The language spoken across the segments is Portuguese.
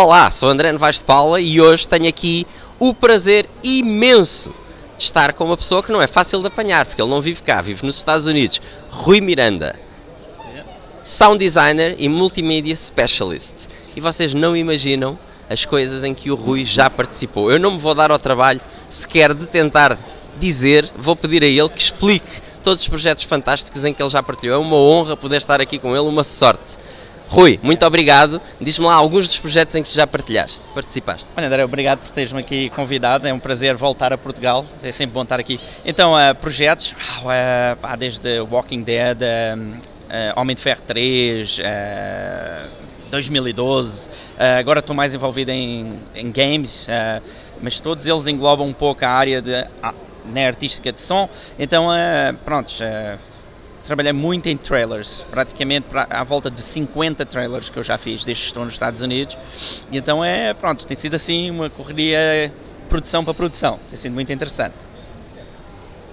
Olá, sou André Novaes de Paula e hoje tenho aqui o prazer imenso de estar com uma pessoa que não é fácil de apanhar, porque ele não vive cá, vive nos Estados Unidos, Rui Miranda. Sound designer e multimedia specialist. E vocês não imaginam as coisas em que o Rui já participou. Eu não me vou dar ao trabalho sequer de tentar dizer, vou pedir a ele que explique todos os projetos fantásticos em que ele já partilhou. É uma honra poder estar aqui com ele, uma sorte. Rui, muito obrigado. Diz-me lá alguns dos projetos em que já partilhaste, participaste. Olha, André, obrigado por teres-me aqui convidado. É um prazer voltar a Portugal. É sempre bom estar aqui. Então, uh, projetos, uh, desde Walking Dead, uh, Homem de Ferro 3, 2012. agora estou mais envolvido em, em games, mas todos eles englobam um pouco a área de, ah, na artística de som. Então, pronto trabalhei muito em trailers, praticamente à volta de 50 trailers que eu já fiz desde que estou nos Estados Unidos. E então é, pronto, tem sido assim uma correria produção para produção, tem sido muito interessante.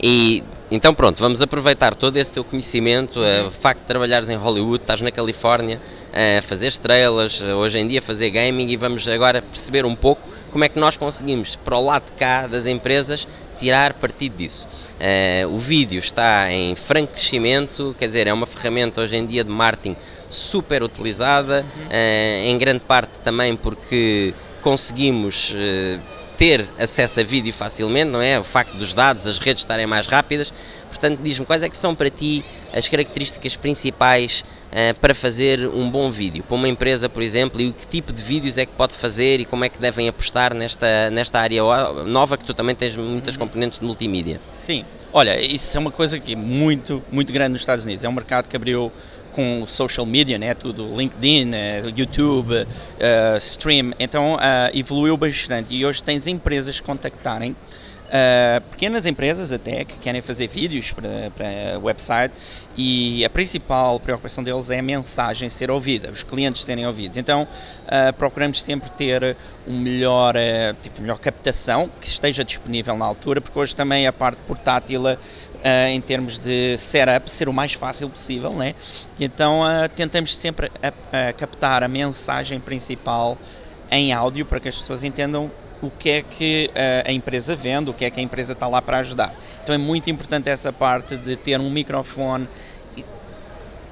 E então pronto, vamos aproveitar todo esse teu conhecimento, uh, o facto de trabalhares em Hollywood, estás na Califórnia, a uh, fazer estrelas, uh, hoje em dia fazer gaming e vamos agora perceber um pouco como é que nós conseguimos, para o lado de cá das empresas, tirar partido disso. Uh, o vídeo está em franco crescimento, quer dizer, é uma ferramenta hoje em dia de marketing super utilizada, uh, em grande parte também porque conseguimos uh, ter acesso a vídeo facilmente, não é? O facto dos dados, as redes estarem mais rápidas. Portanto, diz-me quais é que são para ti as características principais para fazer um bom vídeo? Para uma empresa, por exemplo, e que tipo de vídeos é que pode fazer e como é que devem apostar nesta, nesta área nova que tu também tens muitas componentes de multimídia? Sim, olha, isso é uma coisa que é muito, muito grande nos Estados Unidos. É um mercado que abriu com social media, né, tudo, LinkedIn, eh, YouTube, uh, Stream, então uh, evoluiu bastante e hoje tens empresas contactarem Uh, pequenas empresas até que querem fazer vídeos para, website e a principal preocupação deles é a mensagem ser ouvida, os clientes serem ouvidos. Então uh, procuramos sempre ter um melhor, uh, tipo, melhor captação que esteja disponível na altura, porque hoje também a parte portátil em termos de setup ser o mais fácil possível, né? então tentamos sempre a, a captar a mensagem principal em áudio para que as pessoas entendam o que é que eh, a empresa vende, o que é que a empresa está lá para ajudar. Então é muito importante essa parte de ter um microfone.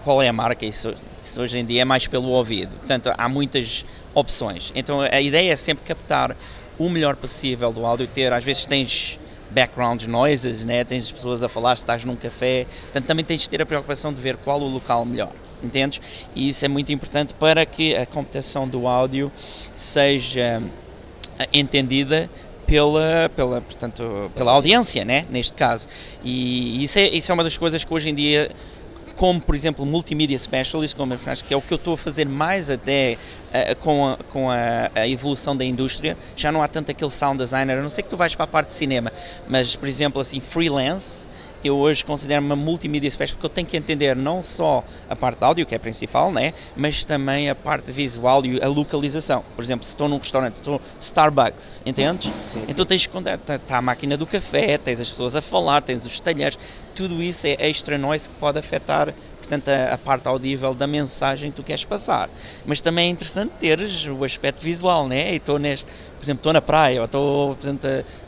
Qual é a marca? Isso, isso hoje em dia é mais pelo ouvido. Portanto, há muitas opções. Então a ideia é sempre captar o melhor possível do áudio, ter, às vezes tens background noises, né? tens as pessoas a falar se estás num café, portanto também tens de ter a preocupação de ver qual o local melhor, entendes? E isso é muito importante para que a computação do áudio seja entendida pela, pela, portanto, pela audiência, né, neste caso. E isso é, isso é uma das coisas que hoje em dia como por exemplo multimedia specialist, como acho que é o que eu estou a fazer mais até uh, com, a, com a, a, evolução da indústria, já não há tanto aquele sound designer, a não ser que tu vais para a parte de cinema, mas por exemplo assim freelance, eu hoje considero uma multimídia specialist porque eu tenho que entender não só a parte de áudio, que é a principal, né, mas também a parte visual e a localização. Por exemplo, se estou num restaurante, estou Starbucks, entendes? Então tens que está tá a máquina do café, tens as pessoas a falar, tens os talheres, tudo isso é extra noise que pode afetar portanto, a, a, parte audível da mensagem que tu queres passar. Mas também é interessante teres o aspecto visual, né? E estou neste, por exemplo, estou na praia, ou estou,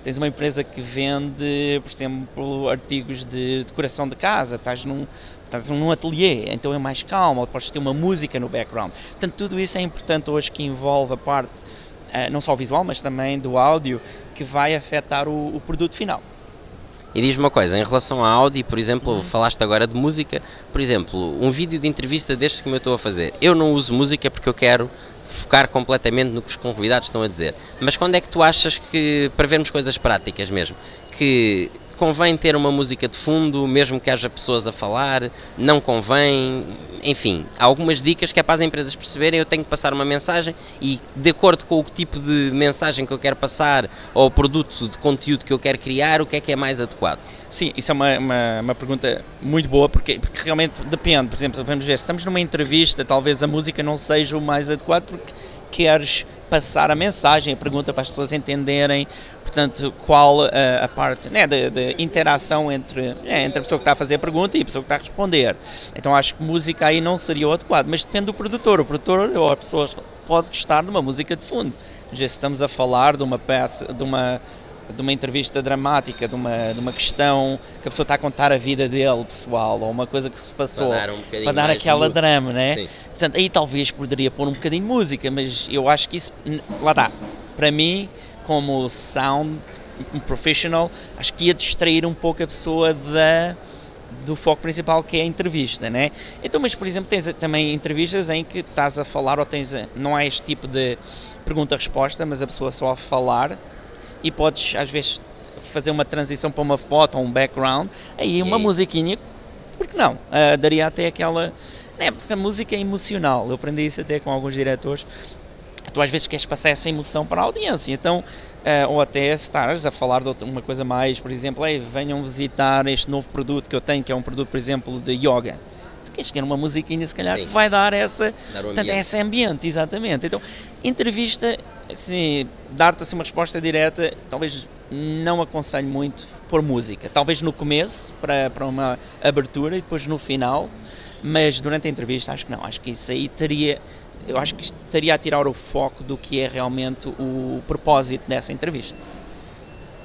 tens uma empresa que vende, por exemplo, artigos de decoração de casa, estás num, estás num ateliê, então é mais calmo, ou podes ter uma música no background. Portanto, tudo isso é importante hoje que envolve a parte, eh, não só visual, mas também do áudio, que vai afetar o, o produto final. E diz-me uma coisa, em relação a áudio, por exemplo, falaste agora de música, por exemplo, um vídeo de entrevista destes que eu estou a fazer, eu não uso música porque eu quero focar completamente no que os convidados estão a dizer. Mas quando é que tu achas que, para vermos coisas práticas mesmo, que convém ter uma música de fundo, mesmo que haja pessoas a falar, não convém, enfim, há algumas dicas que é para as empresas perceberem, eu tenho que passar uma mensagem e de acordo com o tipo de mensagem que eu quero passar ou o produto de conteúdo que eu quero criar, o que é que é mais adequado? Sim, isso é uma, uma, uma, pergunta muito boa, porque, porque realmente depende. Por exemplo, vamos ver, se estamos numa entrevista, talvez a música não seja o mais adequado, porque queres passar a mensagem, a pergunta para as pessoas entenderem, portanto, qual uh, a parte né, de, de interação entre, é, entre a pessoa que está a fazer a pergunta e a pessoa que está a responder. Então acho que música aí não seria o adequado, mas depende do produtor. O produtor ou a pessoa pode gostar de uma música de fundo. Já estamos a falar de uma peça, de uma de uma entrevista dramática, de uma, de uma questão que a pessoa está a contar a vida dele, pessoal, ou uma coisa que se passou, para dar, um para dar aquela drama, né? Sim. Portanto, aí talvez poderia pôr um bocadinho de música, mas eu acho que isso, lá está, para mim, como sound professional, acho que ia distrair um pouco a pessoa da do foco principal que é a entrevista, né? Então, mas por exemplo, tens também entrevistas em que estás a falar ou tens não há este tipo de pergunta-resposta, mas a pessoa só a falar e podes às vezes fazer uma transição para uma foto ou um background, aí uma musiquinha, porque não? Uh, daria até aquela. É, porque a música é emocional, eu aprendi isso até com alguns diretores. Tu às vezes queres passar essa emoção para a audiência, então, uh, ou até estares a falar de outra, uma coisa mais, por exemplo, venham visitar este novo produto que eu tenho, que é um produto, por exemplo, de yoga tu queres ter uma musiquinha, se calhar, Sim. que vai dar essa, dar portanto, esse ambiente, exatamente. Então, entrevista assim, dar-te assim uma resposta direta, talvez não aconselho muito por música. Talvez no começo, para, para uma abertura, e depois no final, mas durante a entrevista acho que não. Acho que isso aí teria, eu acho que estaria a tirar o foco do que é realmente o propósito dessa entrevista.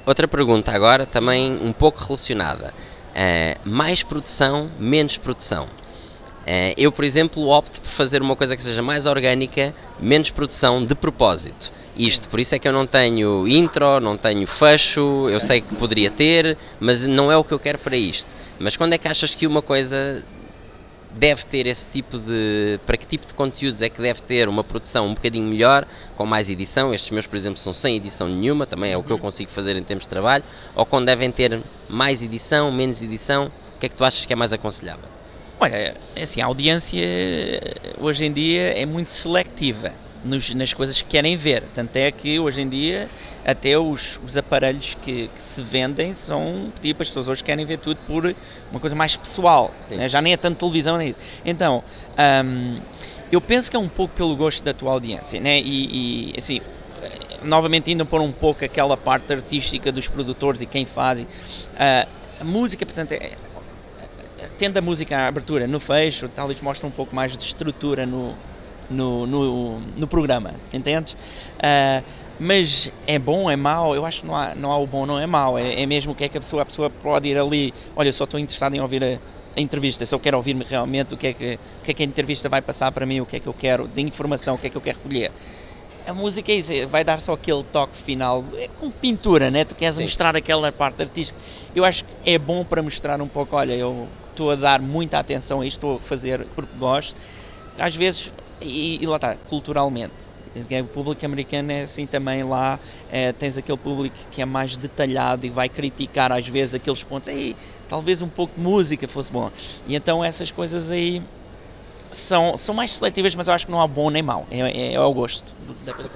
Outra pergunta agora, também um pouco relacionada. Uh, mais produção, menos produção. Uh, eu, por exemplo, opto por fazer uma coisa que seja mais orgânica, menos produção de propósito. Isto, por isso é que eu não tenho intro, não tenho fecho, eu sei que poderia ter, mas não é o que eu quero para isto. Mas quando é que achas que uma coisa deve ter esse tipo de. Para que tipo de conteúdos é que deve ter uma produção um bocadinho melhor, com mais edição? Estes meus, por exemplo, são sem edição nenhuma, também é o que eu consigo fazer em termos de trabalho. Ou quando devem ter mais edição, menos edição, o que é que tu achas que é mais aconselhável? Olha, é assim, a audiência hoje em dia é muito seletiva nos, nas coisas que querem ver. Tanto é que hoje em dia até os, os aparelhos que, que, se vendem são tipo, as pessoas hoje querem ver tudo por uma coisa mais pessoal, né? já nem é tanto televisão nem isso. Então, um, eu penso que é um pouco pelo gosto da tua audiência, né? e, e assim, novamente indo por um pouco aquela parte artística dos produtores e quem faz. Uh, a música, portanto, é, tendo a música à abertura no fecho, talvez mostre um pouco mais de estrutura no, no, no, no programa, entendes? Uh, mas é bom, é mau, eu acho que não há, não há o bom, não é mau, é, é mesmo o que é que a pessoa, a pessoa pode ir ali, olha, eu só estou interessado em ouvir a, a entrevista, só quero ouvir-me realmente o que, é que, o que é que a entrevista vai passar para mim, o que é que eu quero, de informação, o que é que eu quero recolher. A música é isso, é, vai dar só aquele toque final, é com pintura, né? Tu queres Sim. mostrar aquela parte artística. Eu acho que é bom para mostrar um pouco, olha, eu estou a dar muita atenção a isto, estou a fazer porque gosto. Às vezes, e, e lá está, culturalmente. O público americano é assim também lá, é, tens aquele público que é mais detalhado e vai criticar às vezes aqueles pontos, Ei, talvez um pouco de música fosse bom. E então essas coisas aí são, são mais seletivas, mas eu acho que não há bom nem mau, é, é, é ao gosto.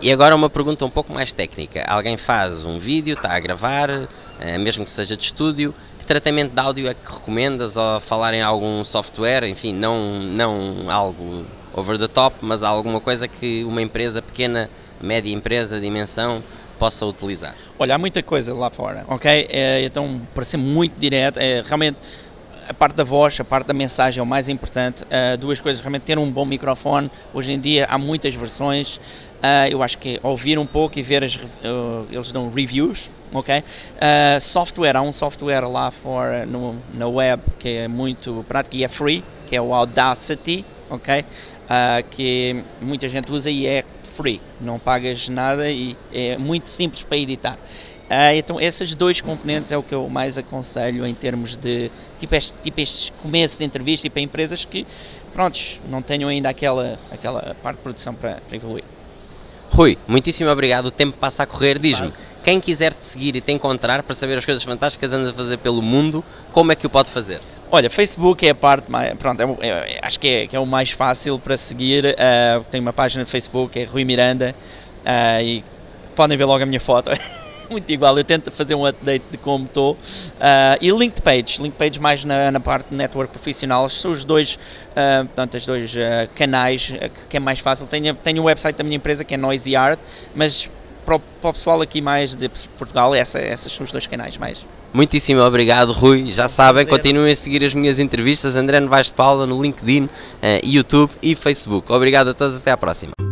E agora uma pergunta um pouco mais técnica. Alguém faz um vídeo, está a gravar, é, mesmo que seja de estúdio, que tratamento de áudio é que recomendas ou falar em algum software, enfim, não, não algo over the top, mas alguma coisa que uma empresa pequena, média empresa, dimensão, possa utilizar? Olha, há muita coisa lá fora, ok? É, então, para ser muito direto, é realmente a parte da voz, a parte da mensagem é o mais importante. Uh, duas coisas, realmente ter um bom microfone. Hoje em dia há muitas versões. Uh, eu acho que ouvir um pouco e ver as, uh, eles dão reviews, ok? software, há um software lá fora no, na web que é muito prático e é free, que é o Audacity, ok? que muita gente usa e é free, não pagas nada e é muito simples para editar. Uh, então, esses dois componentes é o que eu mais aconselho em termos de tipo este, tipo este começo de entrevista e para empresas que, prontos, não tenham ainda aquela, aquela parte de produção para, para evoluir. Rui, muitíssimo obrigado. O tempo passa a correr. Diz-me, quem quiser te seguir e te encontrar para saber as coisas fantásticas que andas a fazer pelo mundo, como é que o pode fazer? Olha, Facebook é a parte mais. Pronto, é, é, acho que é, que é, o mais fácil para seguir. Uh, tenho uma página de Facebook, é Rui Miranda, uh, e podem ver logo a minha foto. muito igual. Eu tento fazer um update de como estou. Uh, e Linked Page, Linked Page mais na, na parte de network profissional. São os dois, uh, portanto, os dois uh, canais que é mais fácil. Tenho, tenho o website da minha empresa que é Noisy Art, mas para o, para o pessoal aqui mais de Portugal, essa, esses são os dois canais mais. Muitíssimo obrigado, Rui. Já sabem, continuem a seguir as minhas entrevistas. André Novaes de Paula no LinkedIn, YouTube e Facebook. Obrigado a todos, até à próxima.